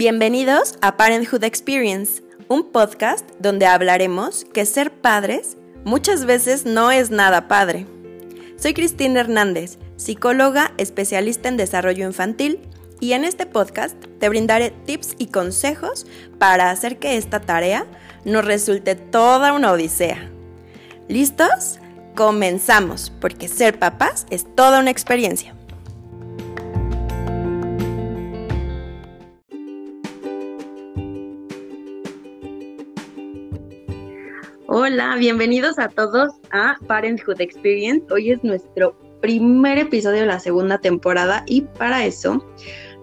Bienvenidos a Parenthood Experience, un podcast donde hablaremos que ser padres muchas veces no es nada padre. Soy Cristina Hernández, psicóloga especialista en desarrollo infantil y en este podcast te brindaré tips y consejos para hacer que esta tarea nos resulte toda una odisea. ¿Listos? Comenzamos, porque ser papás es toda una experiencia. Hola, bienvenidos a todos a Parenthood Experience. Hoy es nuestro primer episodio de la segunda temporada y para eso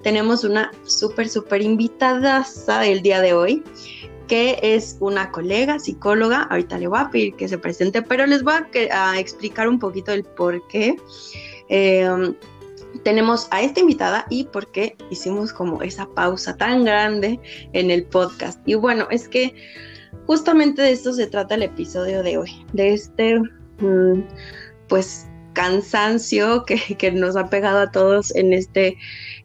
tenemos una súper, súper invitada el día de hoy, que es una colega psicóloga. Ahorita le voy a pedir que se presente, pero les voy a, explicar un poquito el por qué. Em, tenemos a esta invitada y por qué hicimos como esa pausa tan grande en el podcast. Y bueno, es que justamente de esto se trata el episodio de hoy, de este, mm, pues, cansancio que, nos ha pegado a todos en este,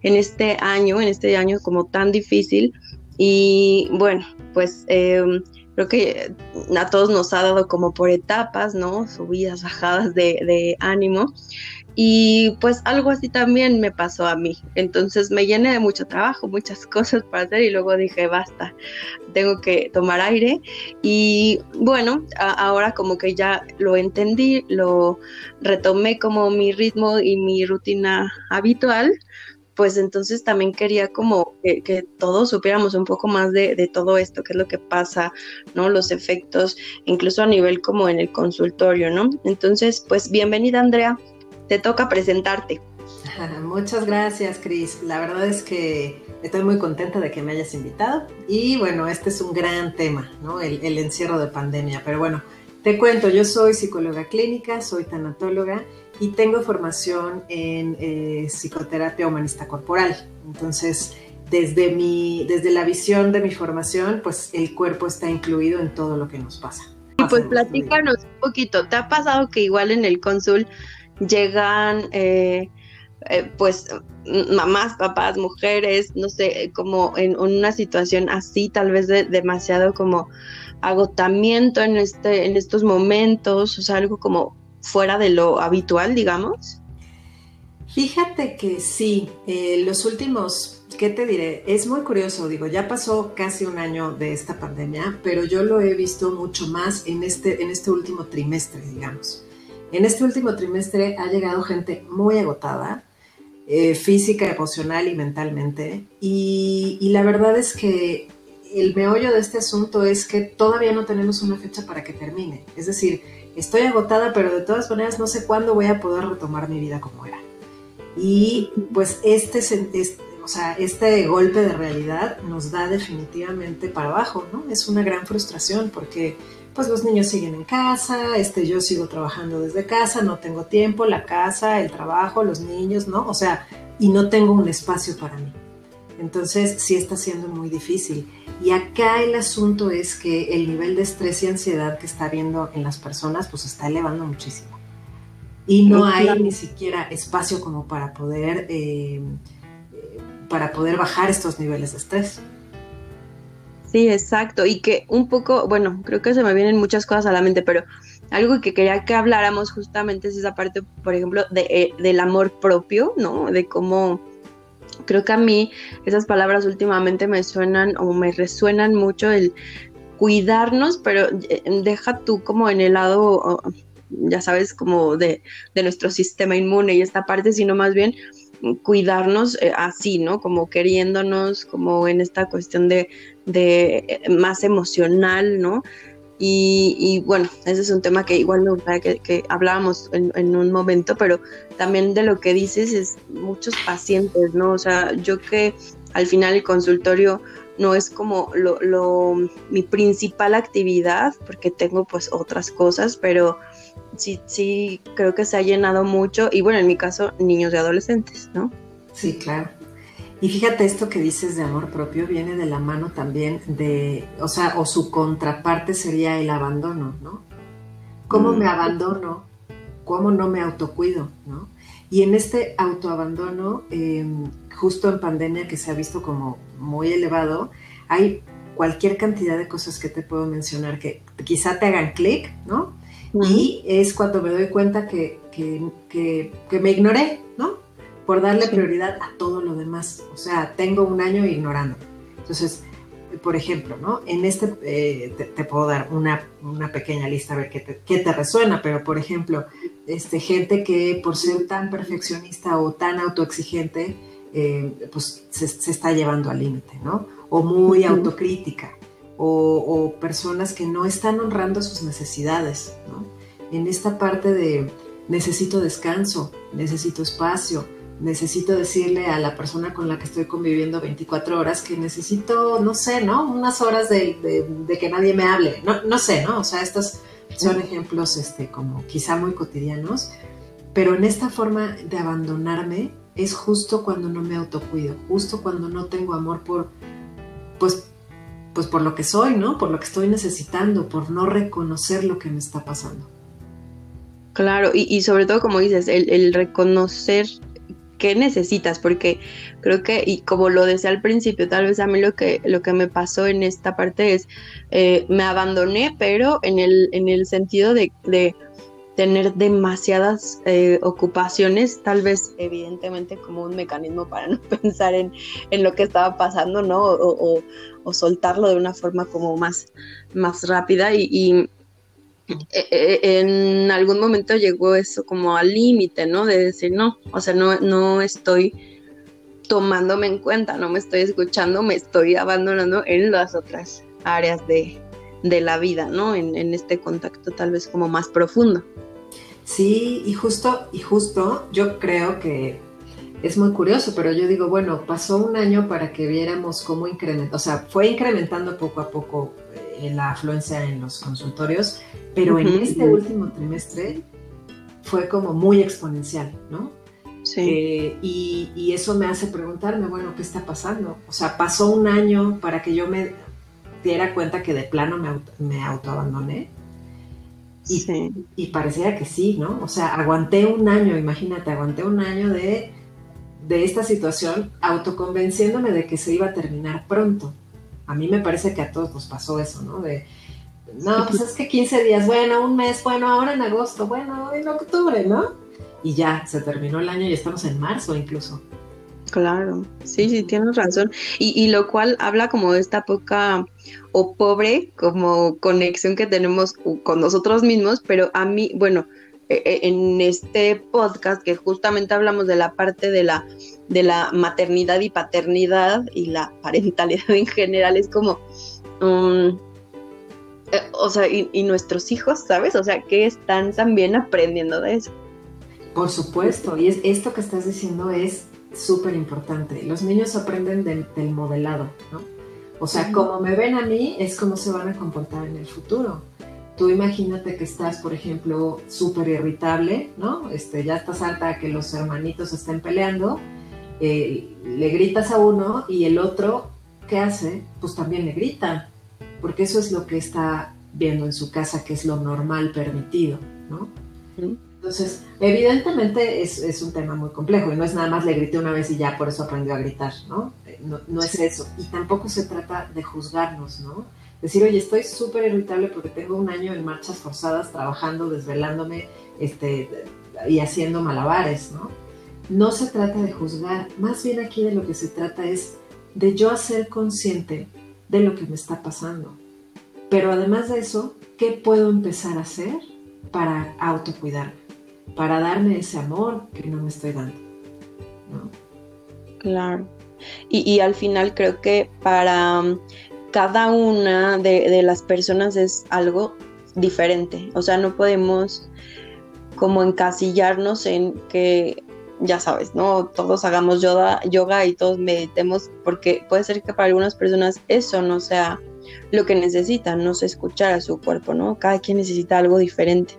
en este año, en este año como tan difícil. Y bueno, pues em, creo que a todos nos ha dado como por etapas, ¿no? Subidas, bajadas de ánimo. Y pues algo así también me pasó a mí. Entonces me llené de mucho trabajo, muchas cosas para hacer y luego dije, basta, tengo que tomar aire. Y bueno, ahora como que ya lo entendí, lo retomé como mi ritmo y mi rutina habitual pues entonces también quería como que, todos supiéramos un poco más de, de, todo esto, qué es lo que pasa, ¿no? Los efectos, incluso a nivel como en el consultorio, ¿no? Entonces, pues bienvenida Andrea, te toca presentarte. Muchas gracias, Cris. La verdad es que estoy muy contenta de que me hayas invitado. Y bueno, este es un gran tema, ¿no? El, encierro de pandemia. Pero bueno, te cuento, yo soy psicóloga clínica, soy tanatóloga y tengo formación en eh, psicoterapia humanista corporal. Entonces, desde, mi, desde la visión de mi formación, pues el cuerpo está incluido en todo lo que nos pasa. Y pues platícanos un poquito, ¿te ha pasado que igual en el cónsul llegan eh, eh, pues mamás, papás, mujeres, no sé, como en, una situación así, tal vez de demasiado como agotamiento en este, en estos momentos, o sea, algo como fuera de lo habitual, digamos. Fíjate que sí, eh, los últimos, ¿qué te diré? Es muy curioso, digo, ya pasó casi un año de esta pandemia, pero yo lo he visto mucho más en este, en este último trimestre, digamos. En este último trimestre ha llegado gente muy agotada, eh, física, emocional y mentalmente. Y, la verdad es que el meollo de este asunto es que todavía no tenemos una fecha para que termine. Es decir, estoy agotada, pero de todas maneras no sé cuándo voy a poder retomar mi vida como era. Y pues este, este, o sea, este golpe de realidad nos da definitivamente para abajo, ¿no? Es una gran frustración porque pues los niños siguen en casa, este, yo sigo trabajando desde casa, no tengo tiempo, la casa, el trabajo, los niños, ¿no? O sea, y no tengo un espacio para mí. Entonces sí está siendo muy difícil. Y acá el asunto es que el nivel de estrés y ansiedad que está habiendo en las personas pues está elevando muchísimo. Y no hay ni siquiera espacio como para poder, eh, eh, para poder bajar estos niveles de estrés. Sí, exacto. Y que un poco, bueno, creo que se me vienen muchas cosas a la mente, pero algo que quería que habláramos justamente es esa parte, por ejemplo, de, eh, del amor propio, ¿no? De cómo creo que a mí esas palabras últimamente me suenan o me resuenan mucho el cuidarnos, pero eh, deja tú como en el lado, ya sabes, como de, de nuestro sistema inmune y esta parte, sino más bien cuidarnos eh, así, ¿no? Como queriéndonos, como en esta cuestión de, de eh, más emocional, ¿no? Y, bueno, ese es un tema que igual me gustaría que, que hablábamos en, un momento, pero también de lo que dices es muchos pacientes, ¿no? O sea, yo que al final el consultorio no es como lo, lo, mi principal actividad, porque tengo pues otras cosas, pero sí, sí, creo que se ha llenado mucho y bueno, en mi caso, niños y adolescentes, ¿no? Sí, claro. Y fíjate, esto que dices de amor propio viene de la mano también de, o sea, o su contraparte sería el abandono, ¿no? ¿Cómo mm. me abandono? ¿Cómo no me autocuido? ¿no? Y en este autoabandono, em, justo en pandemia que se ha visto como muy elevado, hay cualquier cantidad de cosas que te puedo mencionar que quizá te hagan clic, ¿no? Y es cuando me doy cuenta que, me ignoré, ¿no? Por darle prioridad a todo lo demás. O sea, tengo un año ignorando. Entonces, por ejemplo, ¿no? En este eh, te, puedo dar una, pequeña lista a ver qué te, resuena, pero por ejemplo, este, gente que por ser tan perfeccionista o tan autoexigente, eh, pues se, está llevando al límite, ¿no? O muy autocrítica, o, personas que no están honrando sus necesidades, ¿no? En esta parte de necesito descanso, necesito espacio, necesito decirle a la persona con la que estoy conviviendo 24 horas que necesito, no sé, ¿no? Unas horas de, que nadie me hable, no, no sé, ¿no? O sea, estos son ejemplos este, como quizá muy cotidianos, pero en esta forma de abandonarme es justo cuando no me autocuido, justo cuando no tengo amor por, pues, pues por lo que soy, ¿no? Por lo que estoy necesitando, por no reconocer lo que me está pasando. Claro, y, sobre todo, como dices, el, reconocer qué necesitas, porque creo que, y como lo decía al principio, tal vez a mí lo que, lo que me pasó en esta parte es, eh, me abandoné, pero en el, en el sentido de, tener demasiadas eh, ocupaciones, tal vez evidentemente como un mecanismo para no pensar en, lo que estaba pasando, ¿no? O, soltarlo de una forma como más, más rápida y e, e, en algún momento llegó eso como al límite, ¿no? De decir, no, o sea, no, no estoy tomándome en cuenta, no me estoy escuchando, me estoy abandonando en las otras áreas de, la vida, ¿no? En, en, este contacto tal vez como más profundo. Sí, y justo, y justo yo creo que es muy curioso, pero yo digo, bueno, pasó un año para que viéramos cómo incrementó, o sea, fue incrementando poco a poco eh, la afluencia en los consultorios, pero en este último trimestre fue como muy exponencial, ¿no? Sí. Eh, y, eso me hace preguntarme, bueno, ¿qué está pasando? O sea, pasó un año para que yo me diera cuenta que de plano me, me autoabandoné. Y, sí. y parecía que sí, ¿no? O sea, aguanté un año, imagínate, aguanté un año de de esta situación autoconvenciéndome de que se iba a terminar pronto. A mí me parece que a todos nos pasó eso, ¿no? De, no, pues es que 15 días, bueno, un mes, bueno, ahora en agosto, bueno, en octubre, ¿no? Y ya, se terminó el año y estamos en marzo incluso. Claro, sí, sí, tienes razón. Y, y lo cual habla como de esta poca o pobre como conexión que tenemos con nosotros mismos, pero a mí, bueno, e, e, en este podcast que justamente hablamos de la parte de la, de la maternidad y paternidad y la parentalidad en general, es como, um, eh, o sea, y, nuestros hijos, ¿sabes? O sea, que están también aprendiendo de eso. Por supuesto, y es, esto que estás diciendo es súper importante. Los niños aprenden del modelado, ¿no? O sea, como me ven a mí, es como se van a comportar en el futuro. Tú imagínate que estás, por ejemplo, súper irritable, ¿no? Este, ya estás alta a que los hermanitos estén peleando, eh, le gritas a uno y el otro, ¿qué hace? Pues también le grita, porque eso es lo que está viendo en su casa, que es lo normal permitido, ¿no? Entonces, evidentemente es, un tema muy complejo y no es nada más le grité una vez y ya por eso aprendió a gritar, ¿no? Eh, no, no es eso. Y tampoco se trata de juzgarnos, ¿no? decir, oye, estoy súper irritable porque tengo un año en marchas forzadas trabajando, desvelándome este, y haciendo malabares, ¿no? No se trata de juzgar, más bien aquí de lo que se trata es de yo hacer consciente de lo que me está pasando. Pero además de eso, ¿qué puedo empezar a hacer para autocuidarme? Para darme ese amor que no me estoy dando. ¿no? Claro. Y, y, al final creo que para cada una de, las personas es algo diferente. O sea, no podemos como encasillarnos en que, ya sabes, ¿no? Todos hagamos yoga, yoga y todos meditemos, porque puede ser que para algunas personas eso no sea lo que necesitan, no sé escuchar a su cuerpo, ¿no? Cada quien necesita algo diferente.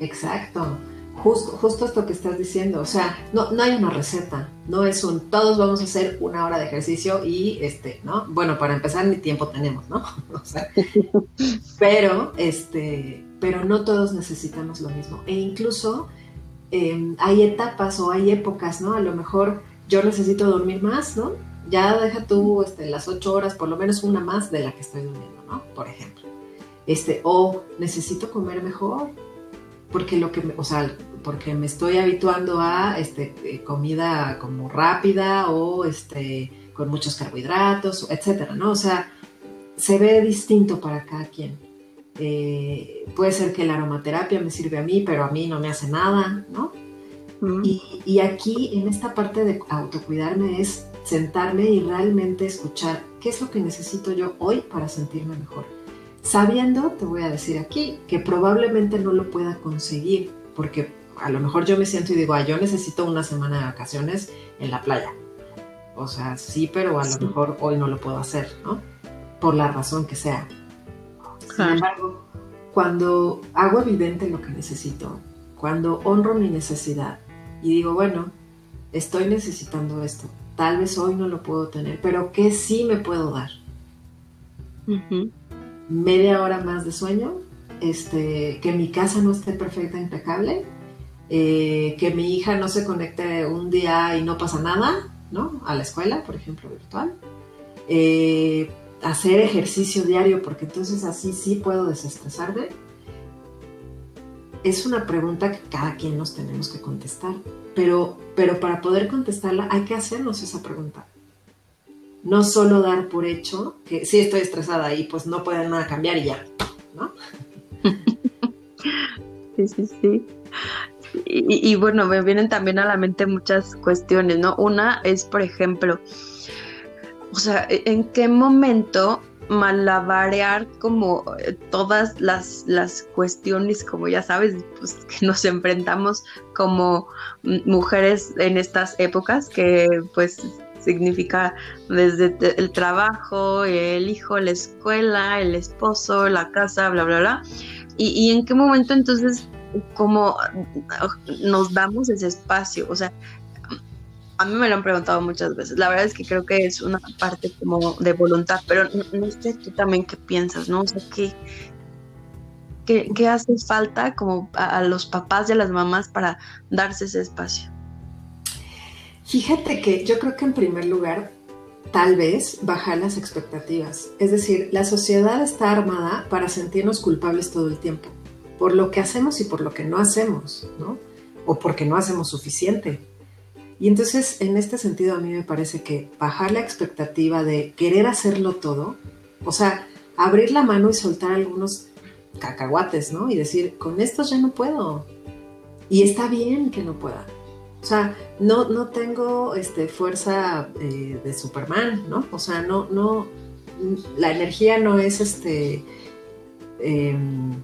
Exacto. Justo, esto que estás diciendo, o sea, no, no hay una receta, no es un todos vamos a hacer una hora de ejercicio y este, ¿no? Bueno, para empezar ni tiempo tenemos, ¿no? pero, este, pero no todos necesitamos lo mismo. E incluso em, hay etapas o hay épocas, ¿no? A lo mejor yo necesito dormir más, ¿no? Ya deja tú este, las ocho horas, por lo menos una más de la que estoy durmiendo, ¿no? Por ejemplo. Este, o necesito comer mejor, porque lo que, o sea, porque me estoy habituando a este, eh, comida como rápida o este, con muchos carbohidratos, etcétera, ¿no? O sea, se ve distinto para cada quien. Eh, puede ser que la aromaterapia me sirve a mí, pero a mí no me hace nada, ¿no? y, aquí, en esta parte de autocuidarme, es sentarme y realmente escuchar qué es lo que necesito yo hoy para sentirme mejor. Sabiendo, te voy a decir aquí, que probablemente no lo pueda conseguir, porque a lo mejor yo me siento y digo, yo necesito una semana de vacaciones en la playa. O sea, sí, pero a lo mejor hoy no lo puedo hacer, ¿no? Por la razón que sea. Sin embargo, cuando hago evidente lo que necesito, cuando honro mi necesidad y digo, bueno, estoy necesitando esto, tal vez hoy no lo puedo tener, pero ¿qué sí me puedo dar? Media hora más de sueño, este, que mi casa no esté perfecta, impecable, eh, que mi hija no se conecte un día y no pasa nada, ¿no? A la escuela, por ejemplo, virtual. Eh, hacer ejercicio diario, porque entonces así sí puedo desestresarme. Es una pregunta que cada quien nos tenemos que contestar, pero, pero para poder contestarla hay que hacernos esa pregunta. No solo dar por hecho que sí estoy estresada y pues no puede nada cambiar y ya, ¿no? Sí, sí, sí. Y, bueno, me vienen también a la mente muchas cuestiones, ¿no? Una es, por ejemplo, o sea, e, ¿en qué momento malabarear como eh, todas las, las cuestiones, como ya sabes, pues que nos enfrentamos como mujeres en estas épocas, que pues significa desde el trabajo, el hijo, la escuela, el esposo, la casa, bla, bla, bla. Y, y en qué momento entonces como nos damos ese espacio, o sea, a mí me lo han preguntado muchas veces. La verdad es que creo que es una parte como de voluntad, pero no, sé tú también qué piensas, ¿no? O sea, ¿qué, qué, hace falta como a, los papás y a las mamás para darse ese espacio? Fíjate que yo creo que en primer lugar, tal vez bajar las expectativas. Es decir, la sociedad está armada para sentirnos culpables todo el tiempo por lo que hacemos y por lo que no hacemos, ¿no? O porque no hacemos suficiente. Y entonces, en este sentido, a mí me parece que bajar la expectativa de querer hacerlo todo, o sea, abrir la mano y soltar algunos cacahuates, ¿no? Y decir, con estos ya no puedo. Y está bien que no pueda. O sea, no, no tengo este, fuerza eh, de Superman, ¿no? O sea, no, no, la energía no es este, em,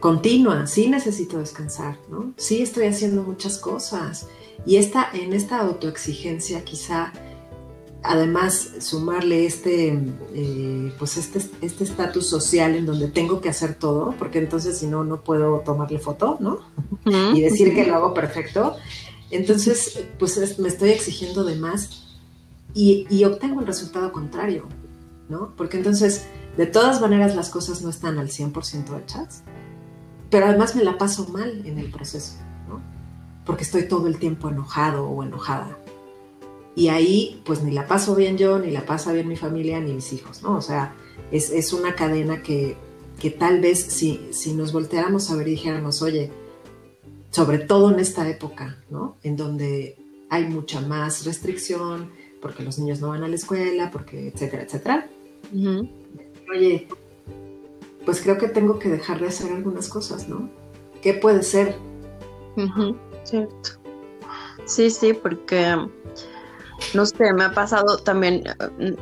continua, sí necesito descansar, ¿no? Sí estoy haciendo muchas cosas. Y esta, en esta autoexigencia quizá, además, sumarle este, eh, pues este, este estatus social en donde tengo que hacer todo, porque entonces si no, no puedo tomarle foto, ¿no? y decir que lo hago perfecto. Entonces, pues me estoy exigiendo de más y, y obtengo el resultado contrario, ¿no? Porque entonces, de todas maneras, las cosas no están al 100% hechas pero además me la paso mal en el proceso, ¿no? Porque estoy todo el tiempo enojado o enojada. Y ahí, pues ni la paso bien yo, ni la pasa bien mi familia, ni mis hijos, ¿no? O sea, es, una cadena que, tal vez si, si nos volteáramos a ver y dijéramos, oye, sobre todo en esta época, ¿no? En donde hay mucha más restricción, porque los niños no van a la escuela, porque, etcétera, etcétera. Oye, pues creo que tengo que dejar de hacer algunas cosas, ¿no? ¿Qué puede ser? cierto. Sí, sí, porque no sé, me ha pasado también,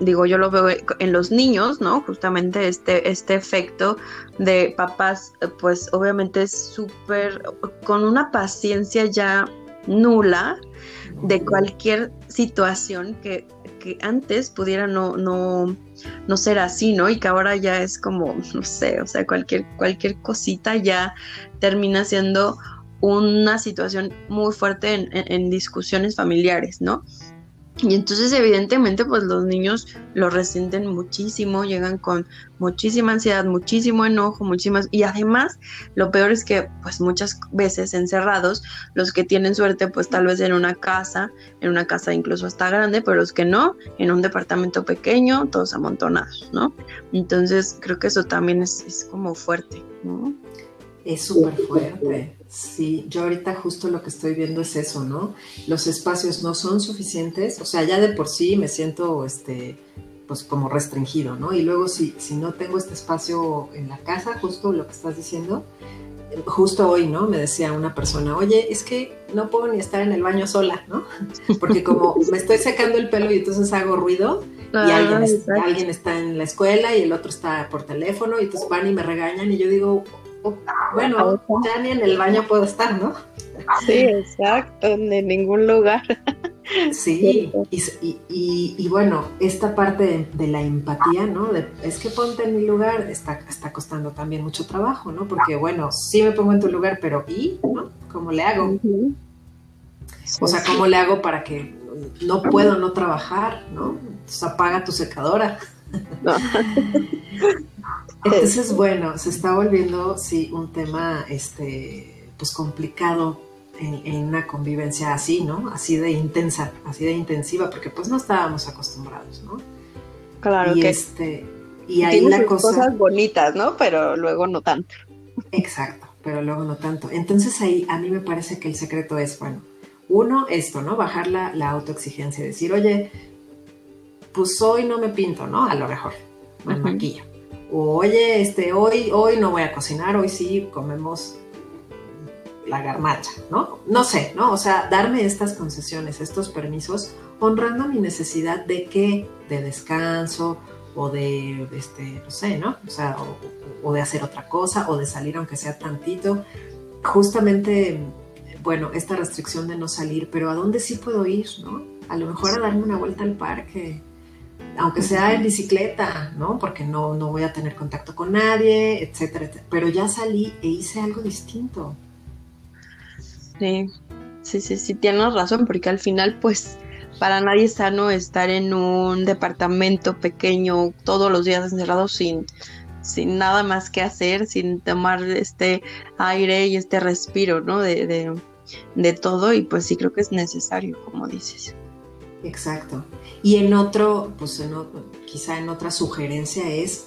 digo, yo lo veo en los niños, ¿no? Justamente este, este efecto de papás, pues obviamente es súper, con una paciencia ya nula de cualquier situación que, que antes pudiera no, no, no ser así, ¿no? Y que ahora ya es como, no sé, o sea, cualquier, cualquier cosita ya termina siendo una situación muy fuerte en, discusiones familiares, ¿no? Y entonces evidentemente pues los niños lo resienten muchísimo, llegan con muchísima ansiedad, muchísimo enojo, muchísimas... Y además lo peor es que pues muchas veces encerrados, los que tienen suerte pues tal vez en una casa, en una casa incluso hasta grande, pero los que no, en un departamento pequeño, todos amontonados, ¿no? Entonces creo que eso también es, es como fuerte, ¿no? Es súper fuerte. Sí, yo ahorita justo lo que estoy viendo es eso, ¿no? Los espacios no son suficientes, o sea, ya de por sí me siento, este, pues como restringido, ¿no? Y luego si, si no tengo este espacio en la casa, justo lo que estás diciendo, justo hoy, ¿no? Me decía una persona, oye, es que no puedo ni estar en el baño sola, ¿no? Porque como me estoy secando el pelo y entonces hago ruido, y alguien, alguien, está en la escuela y el otro está por teléfono y entonces van y me regañan y yo digo, bueno, ya ni en el baño puedo estar, ¿no? Sí, exacto, en ningún lugar. Sí, y, bueno, esta parte de, la empatía, ¿no? es que ponte en mi lugar, está, está costando también mucho trabajo, ¿no? Porque bueno, sí me pongo en tu lugar, pero ¿y? ¿no? ¿Cómo le hago? O sea, ¿cómo le hago para que no puedo no trabajar, ¿no? Entonces apaga tu secadora. Entonces, bueno, se está volviendo, sí, un tema, este, pues complicado en, una convivencia así, ¿no? Así de intensa, así de intensiva, porque pues no estábamos acostumbrados, ¿no? Claro y que este y ahí la cosa cosas bonitas, ¿no? Pero luego no tanto. Exacto, pero luego no tanto. Entonces ahí a mí me parece que el secreto es, bueno, uno, esto, ¿no? Bajar la, la autoexigencia, decir, oye, pues hoy no me pinto, ¿no? A lo mejor, me maquillo o oye, este, hoy, hoy no voy a cocinar, hoy sí comemos la garmacha, ¿no? No sé, ¿no? O sea, darme estas concesiones, estos permisos, honrando mi necesidad de qué, de descanso o de, este, no sé, ¿no? O sea, o, de hacer otra cosa o de salir aunque sea tantito. Justamente, bueno, esta restricción de no salir, pero ¿a dónde sí puedo ir, no? A lo mejor a darme una vuelta al parque, aunque sea en bicicleta, ¿no? Porque no, no voy a tener contacto con nadie, etcétera, etcétera. Pero ya salí e hice algo distinto. Sí, sí, sí, sí, tienes razón, porque al final, pues, para nadie es sano estar en un departamento pequeño todos los días encerrado sin, sin nada más que hacer, sin tomar este aire y este respiro, ¿no? De, de, de todo, y pues sí creo que es necesario, como dices. Exacto. Y en otro, pues quizá en otra sugerencia es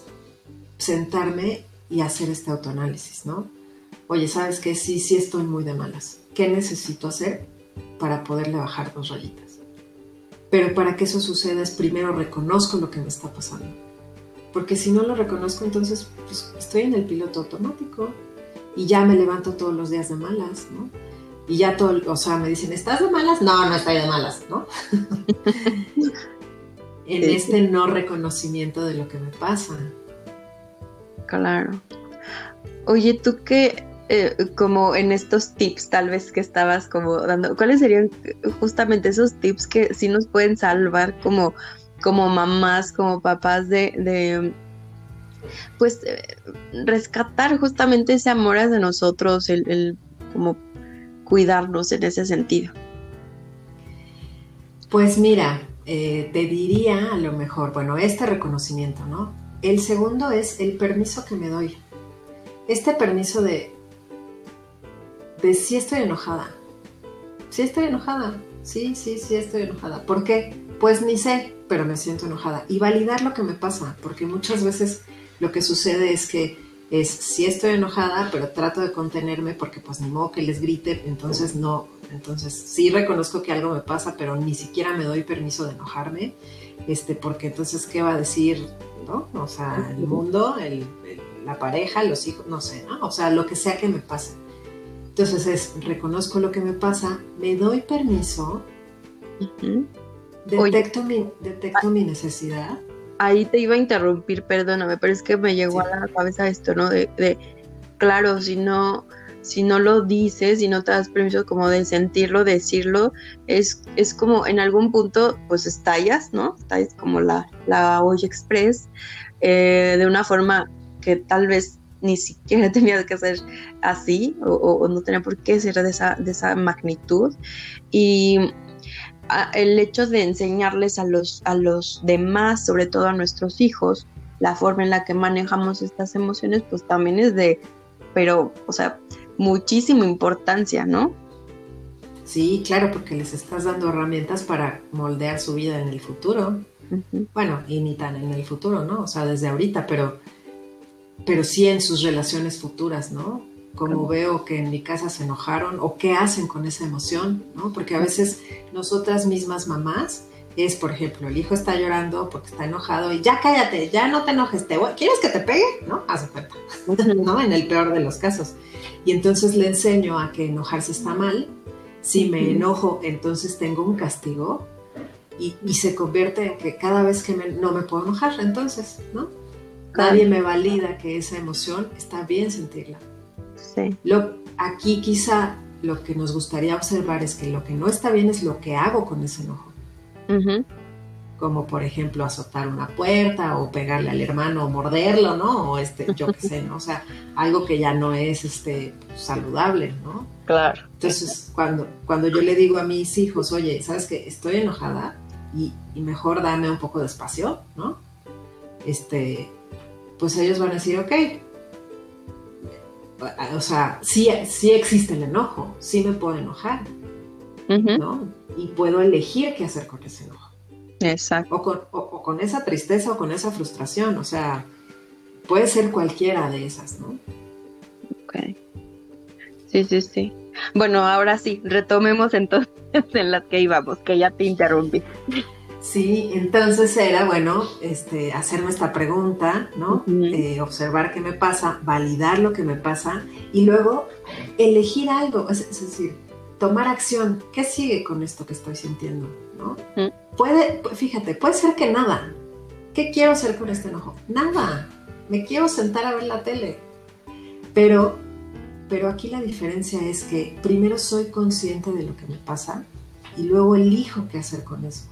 sentarme y hacer este autoanálisis, ¿no? Oye, ¿sabes qué? Sí, sí estoy muy de malas. ¿Qué necesito hacer para poderle bajar dos rayitas? Pero para que eso suceda es primero reconozco lo que me está pasando. Porque si no lo reconozco, entonces pues, estoy en el piloto automático y ya me levanto todos los días de malas, ¿no? Y ya todo, o sea, me dicen, ¿estás de malas? No, no estoy de malas, ¿no? en este no reconocimiento de lo que me pasa. Claro. Oye, tú qué, eh, como en estos tips tal vez que estabas como dando, ¿cuáles serían justamente esos tips que sí nos pueden salvar como, como mamás, como papás de, de pues eh, rescatar justamente ese amor hacia nosotros, el, el como cuidarnos en ese sentido? Pues mira, eh, te diría a lo mejor, bueno, este reconocimiento, ¿no? El segundo es el permiso que me doy. Este permiso de, de si estoy enojada. Si estoy enojada. Sí, sí, sí estoy enojada. ¿Por qué? Pues ni sé, pero me siento enojada. Y validar lo que me pasa, porque muchas veces lo que sucede es que es si estoy enojada, pero trato de contenerme porque pues ni modo que les grite, entonces no, entonces sí reconozco que algo me pasa, pero ni siquiera me doy permiso de enojarme, este, porque entonces qué va a decir, ¿no? O sea, el mundo, la pareja, los hijos, no sé, ¿no? O sea, lo que sea que me pase. Entonces es, reconozco lo que me pasa, me doy permiso, detecto, mi, detecto mi necesidad ahí te iba a interrumpir, perdóname, pero es que me llegó a la cabeza esto, ¿no? De, de, claro, si no, si no lo dices, si no te das permiso como de sentirlo, decirlo, es, es como en algún punto, pues estallas, ¿no? Estallas como la, la olla express, eh, de una forma que tal vez ni siquiera tenías que hacer así, o, o no tenía por qué ser de esa, de esa magnitud. Y el hecho de enseñarles a los, a los demás, sobre todo a nuestros hijos, la forma en la que manejamos estas emociones, pues también es de, pero, o sea, muchísima importancia, ¿no? Sí, claro, porque les estás dando herramientas para moldear su vida en el futuro. Bueno, y ni tan en el futuro, ¿no? O sea, desde ahorita, pero, pero sí en sus relaciones futuras, ¿no? Como veo que en mi casa se enojaron o qué hacen con esa emoción, ¿no? Porque a veces nosotras mismas mamás es, por ejemplo, el hijo está llorando porque está enojado y ya cállate, ya no te enojes, te ¿quieres que te pegue? ¿No? Haz cuenta, ¿no? En el peor de los casos. Y entonces le enseño a que enojarse está mal. Si me enojo, entonces tengo un castigo y, se convierte en que cada vez que no me puedo enojar, entonces, ¿no? Nadie me valida que esa emoción está bien sentirla. Sí. Lo, aquí quizá lo que nos gustaría observar es que lo que no está bien es lo que hago con ese enojo. Como por ejemplo azotar una puerta o pegarle al hermano o morderlo, ¿no? O este, yo qué sé, ¿no? O sea, algo que ya no es este saludable, ¿no? Claro. Entonces, cuando, cuando yo le digo a mis hijos, oye, ¿sabes qué? Estoy enojada y, mejor dame un poco de espacio, ¿no? Este, pues ellos van a decir, ok, o sea, sí, sí existe el enojo, sí me puedo enojar, ¿no? Y puedo elegir qué hacer con ese enojo. Exacto. O con, esa tristeza o con esa frustración, o sea, puede ser cualquiera de esas, ¿no? Ok. Sí, sí, sí. Bueno, ahora sí, retomemos entonces en las que íbamos, que ya te interrumpí. Sí, entonces era, bueno, este, hacerme esta pregunta, ¿no? Eh, observar qué me pasa, validar lo que me pasa y luego elegir algo, es decir, tomar acción. ¿Qué sigue con esto que estoy sintiendo? ¿no? Puede, fíjate, puede ser que nada. ¿Qué quiero hacer con este enojo? Nada. Me quiero sentar a ver la tele. Pero, pero aquí la diferencia es que primero soy consciente de lo que me pasa y luego elijo qué hacer con eso.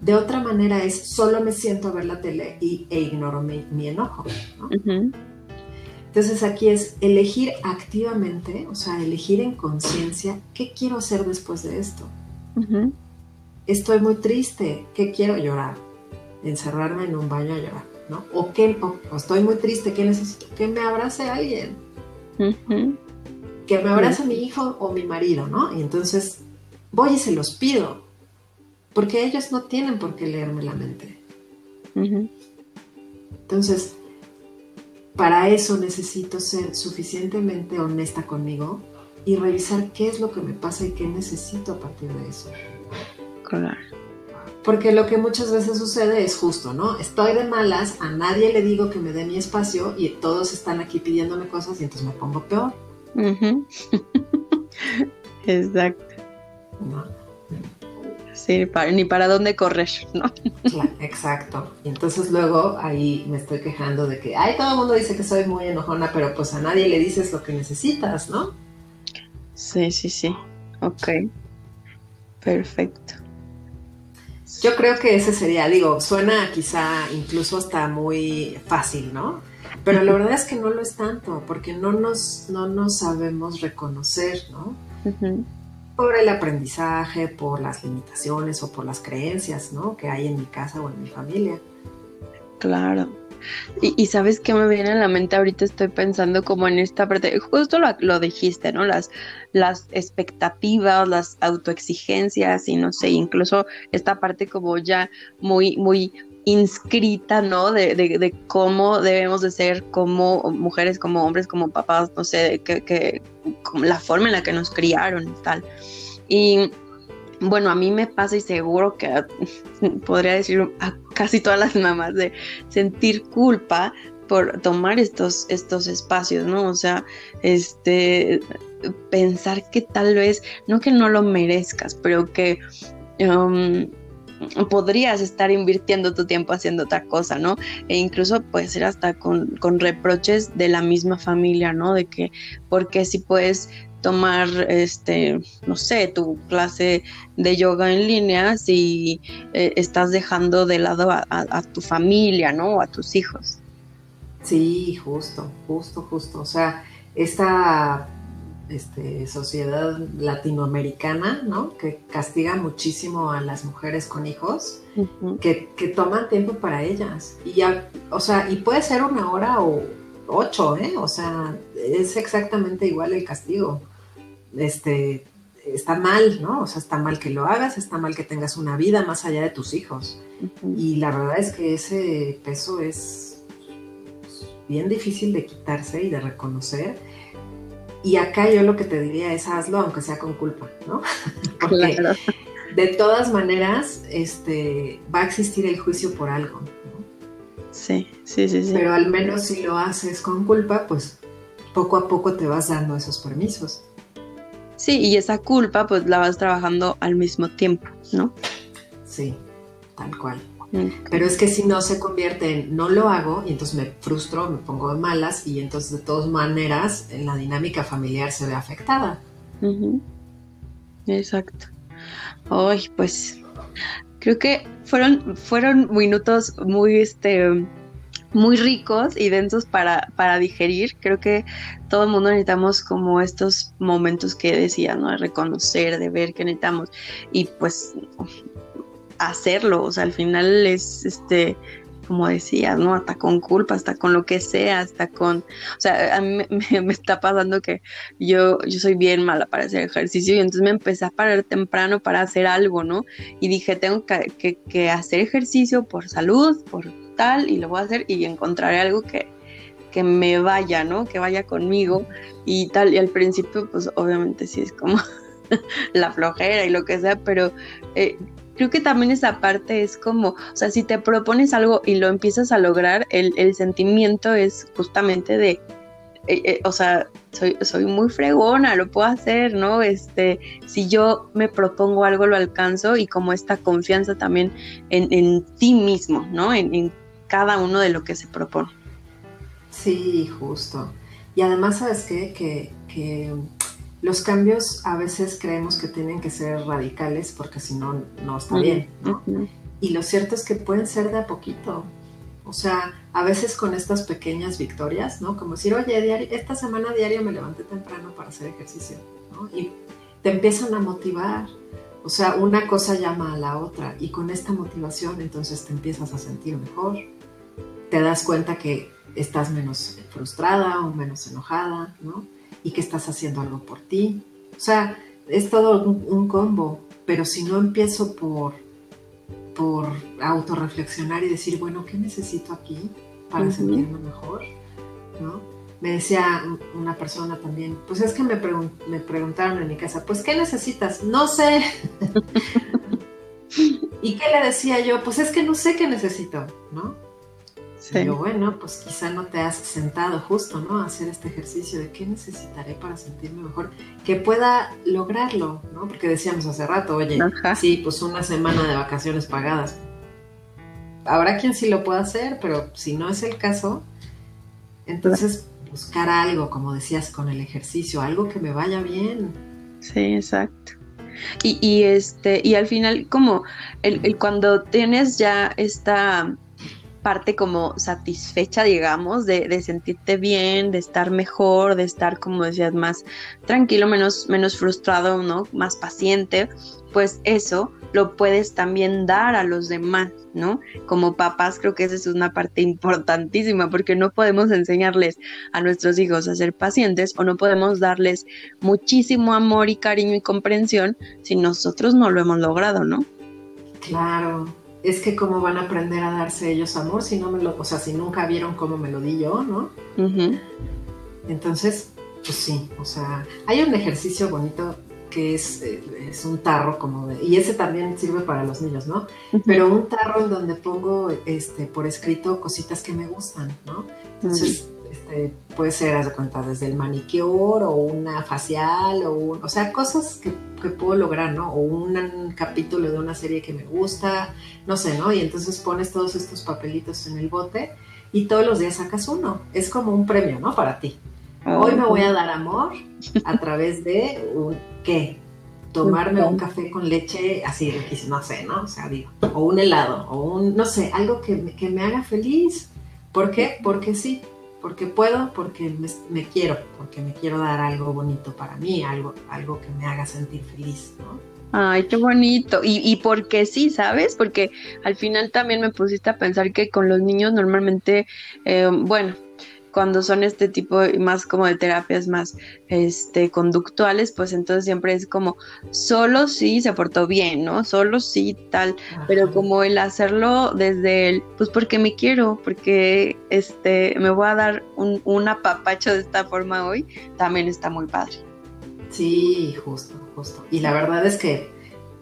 De otra manera es solo me siento a ver la tele y, e ignoro mi, enojo. ¿no? Entonces aquí es elegir activamente, o sea, elegir en conciencia qué quiero hacer después de esto. Estoy muy triste, ¿qué quiero llorar? Encerrarme en un baño a llorar, ¿no? O, qué, estoy muy triste, ¿qué necesito? Que me abrace alguien. Que me abrace mi hijo o mi marido, ¿no? Y entonces voy y se los pido, porque ellos no tienen por qué leerme la mente. Entonces, para eso necesito ser suficientemente honesta conmigo y revisar qué es lo que me pasa y qué necesito a partir de eso. Claro. Porque lo que muchas veces sucede es justo, ¿no? Estoy de malas, a nadie le digo que me dé mi espacio y todos están aquí pidiéndome cosas y entonces me pongo peor. Exacto. Sí, ni para dónde correr, ¿no? exacto. Y entonces luego ahí me estoy quejando de que, ay, todo el mundo dice que soy muy enojona, pero pues a nadie le dices lo que necesitas, ¿no? Sí, sí, sí. Ok. Perfecto. Yo creo que ese sería, digo, suena quizá incluso hasta muy fácil, ¿no? Pero la verdad es que no lo es tanto, porque no nos, no nos sabemos reconocer, ¿no? Por el aprendizaje, por las limitaciones o por las creencias, ¿no? Que hay en mi casa o en mi familia. Claro. Y, sabes qué me viene a la mente ahorita estoy pensando como en esta parte, justo lo, lo, dijiste, ¿no? Las, las expectativas, las autoexigencias y no sé, incluso esta parte como ya muy, muy inscrita, ¿no? De, de, cómo debemos de ser como mujeres, como hombres, como papás, no sé, que, la forma en la que nos criaron y tal. Y bueno, a mí me pasa y seguro que podría decir a casi todas las mamás de sentir culpa por tomar estos, estos espacios, ¿no? O sea, este, pensar que tal vez, no que no lo merezcas, pero que um, podrías estar invirtiendo tu tiempo haciendo otra cosa, ¿no? E incluso puede ser hasta con, con reproches de la misma familia, ¿no? De que, porque si puedes tomar, este, no sé, tu clase de yoga en línea si eh, estás dejando de lado a, tu familia, ¿no? O a tus hijos. Sí, justo, justo, justo. O sea, esta este, sociedad latinoamericana, ¿no? Que castiga muchísimo a las mujeres con hijos, que, que, toman tiempo para ellas. Y ya, o sea, y puede ser una hora o ocho, ¿eh? O sea, es exactamente igual el castigo. Este, está mal, ¿no? O sea, está mal que lo hagas, está mal que tengas una vida más allá de tus hijos. Y la verdad es que ese peso es bien difícil de quitarse y de reconocer. Y acá yo lo que te diría es hazlo aunque sea con culpa, ¿no? Porque de todas maneras este, va a existir el juicio por algo. ¿no? Sí, sí, sí, sí. Pero al menos si lo haces con culpa, pues poco a poco te vas dando esos permisos. Sí, y esa culpa pues la vas trabajando al mismo tiempo, ¿no? Sí, tal cual. Pero es que si no se convierte en no lo hago y entonces me frustro, me pongo de malas y entonces de todas maneras en la dinámica familiar se ve afectada. Exacto. Ay, pues creo que fueron, fueron minutos muy este muy ricos y densos para, para digerir. Creo que todo el mundo necesitamos como estos momentos que decía, ¿no? De reconocer, de ver que necesitamos. Y pues hacerlo. O sea, al final es este como decías, ¿no? Hasta con culpa, hasta con lo que sea, hasta con, o sea, a mí me, está pasando que yo, yo soy bien mala para hacer ejercicio y entonces me empecé a parar temprano para hacer algo, ¿no? Y dije, tengo que, hacer ejercicio por salud, por tal, y lo voy a hacer y encontraré algo que, que me vaya, ¿no? Que vaya conmigo y tal. Y al principio, pues obviamente sí es como la flojera y lo que sea, pero eh, creo que también esa parte es como, o sea, si te propones algo y lo empiezas a lograr, el, el sentimiento es justamente de, eh, eh, o sea, soy, soy muy fregona, lo puedo hacer, ¿no? Este, si yo me propongo algo, lo alcanzo y como esta confianza también en, en ti mismo, ¿no? En, en cada uno de lo que se propone. Sí, justo. Y además, ¿sabes qué? Que, que los cambios a veces creemos que tienen que ser radicales porque si no, no está bien. ¿no? Y lo cierto es que pueden ser de a poquito. O sea, a veces con estas pequeñas victorias, ¿no? Como decir, oye, esta semana diaria me levanté temprano para hacer ejercicio, ¿no? Y te empiezan a motivar. O sea, una cosa llama a la otra y con esta motivación entonces te empiezas a sentir mejor. Te das cuenta que estás menos frustrada o menos enojada, ¿no? Y que estás haciendo algo por ti. O sea, es todo un, combo, pero si no empiezo por, por autorreflexionar y decir, bueno, ¿qué necesito aquí para sentirme mejor? ¿No? Me decía una persona también, pues es que me, me preguntaron en mi casa, pues ¿qué necesitas? No sé. ¿Y qué le decía yo? Pues es que no sé qué necesito, ¿no? Pero bueno, pues quizá no te has sentado justo, ¿no? A hacer este ejercicio de qué necesitaré para sentirme mejor, que pueda lograrlo, ¿no? Porque decíamos hace rato, oye, sí, pues una semana de vacaciones pagadas. Habrá quien sí lo pueda hacer, pero si no es el caso, entonces buscar algo, como decías, con el ejercicio, algo que me vaya bien. Sí, exacto. Y, y este, y al final, como el, el cuando tienes ya esta parte como satisfecha, digamos, de, sentirte bien, de estar mejor, de estar, como decías, más tranquilo, menos, menos frustrado, ¿no? Más paciente, pues eso lo puedes también dar a los demás, ¿no? Como papás creo que esa es una parte importantísima porque no podemos enseñarles a nuestros hijos a ser pacientes o no podemos darles muchísimo amor y cariño y comprensión si nosotros no lo hemos logrado, ¿no? Claro, es que cómo van a aprender a darse ellos amor si no me lo, o sea, si nunca vieron cómo me lo di yo, ¿no? Entonces, pues sí, o sea, hay un ejercicio bonito que es, eh, es un tarro como de, y ese también sirve para los niños, ¿no? Pero un tarro en donde pongo este por escrito cositas que me gustan, ¿no? Entonces, este, puede ser, haz de cuenta, desde el manicure o una facial o, o sea, cosas que que puedo lograr, ¿no? O un capítulo de una serie que me gusta, no sé, ¿no? Y entonces pones todos estos papelitos en el bote y todos los días sacas uno. Es como un premio, ¿no? Para ti. Hoy me voy a dar amor a través de un, ¿qué? Tomarme un café con leche así, no sé, ¿no? O sea, digo, o un helado, o un, no sé, algo que, que me haga feliz. ¿Por qué? Porque sí. Porque puedo, porque me, quiero, porque me quiero dar algo bonito para mí, algo, algo que me haga sentir feliz, ¿no? Ay, qué bonito. Y, y porque sí, ¿sabes? Porque al final también me pusiste a pensar que con los niños normalmente, eh, bueno, cuando son este tipo más como de terapias más este conductuales, pues entonces siempre es como solo si se portó bien, ¿no? Solo si tal, pero como el hacerlo desde el pues porque me quiero, porque este me voy a dar un, un apapacho de esta forma hoy, también está muy padre. Sí, justo, justo. Y la verdad es que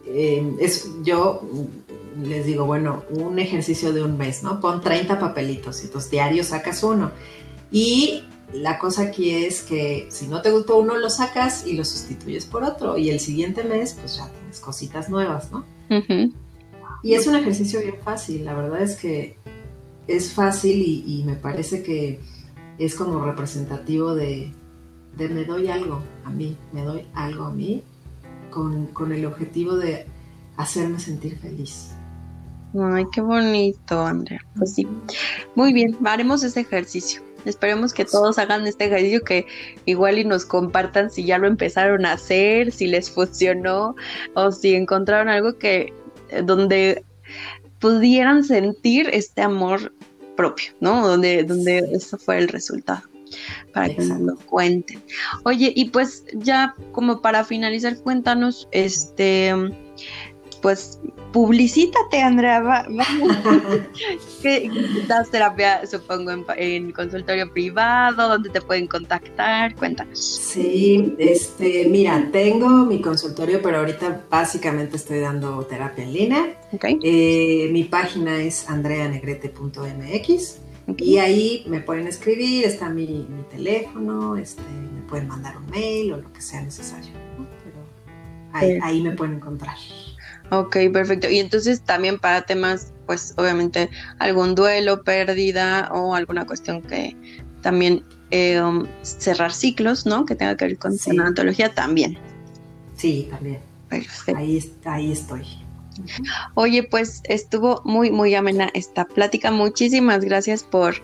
eh, es yo les digo, bueno, un ejercicio de un mes, ¿no? Pon 30 papelitos y tus diarios sacas uno. Y la cosa aquí es que si no te gustó uno, lo sacas y lo sustituyes por otro. Y el siguiente mes, pues ya tienes cositas nuevas, ¿no? Y es un ejercicio bien fácil. La verdad es que es fácil y, me parece que es como representativo de, me doy algo a mí, me doy algo a mí con, con el objetivo de hacerme sentir feliz. Ay, qué bonito, Andrea. Pues sí. Muy bien, haremos ese ejercicio. Esperemos que todos hagan este ejercicio que igual y nos compartan si ya lo empezaron a hacer, si les funcionó o si encontraron algo que eh, donde pudieran sentir este amor propio, ¿no? Donde, donde eso fue el resultado para que nos lo cuenten. Oye, y pues ya como para finalizar, cuéntanos, este, pues publicítate, Andrea. ¿Qué, das terapia, supongo, en, consultorio privado? ¿Dónde te pueden contactar? Cuéntanos. Sí, este, mira, tengo mi consultorio, pero ahorita básicamente estoy dando terapia en línea. Eh, mi página es andreanegrete.mx. Y ahí me pueden escribir, está mi, teléfono, este, me pueden mandar un mail o lo que sea necesario. Pero ahí me pueden encontrar. Ok, perfecto. Y entonces también para temas, pues obviamente algún duelo, pérdida o alguna cuestión que también eh, um, cerrar ciclos, ¿no? Que tenga que ver con sí. también. Sí, también. Perfecto. Ahí, ahí estoy. Oye, pues estuvo muy, muy amena esta plática. Muchísimas gracias por,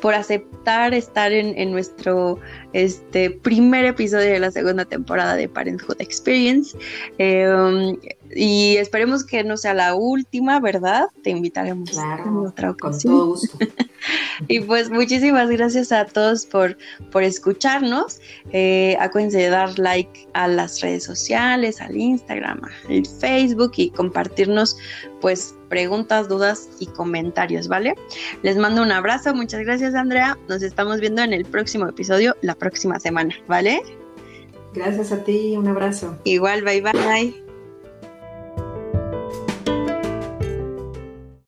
por aceptar estar en, nuestro este, primer episodio de la segunda temporada de Parenthood Experience. Em, y esperemos que no sea la última, ¿verdad? Te invitaremos en otra ocasión. Con todo gusto. y pues muchísimas gracias a todos por, por escucharnos. Eh, acuérdense de dar like a las redes sociales, al Instagram, al Facebook y compartirnos pues preguntas, dudas y comentarios, ¿vale? Les mando un abrazo, muchas gracias Andrea. Nos estamos viendo en el próximo episodio la próxima semana, ¿vale? Gracias a ti, un abrazo. Igual, bye bye.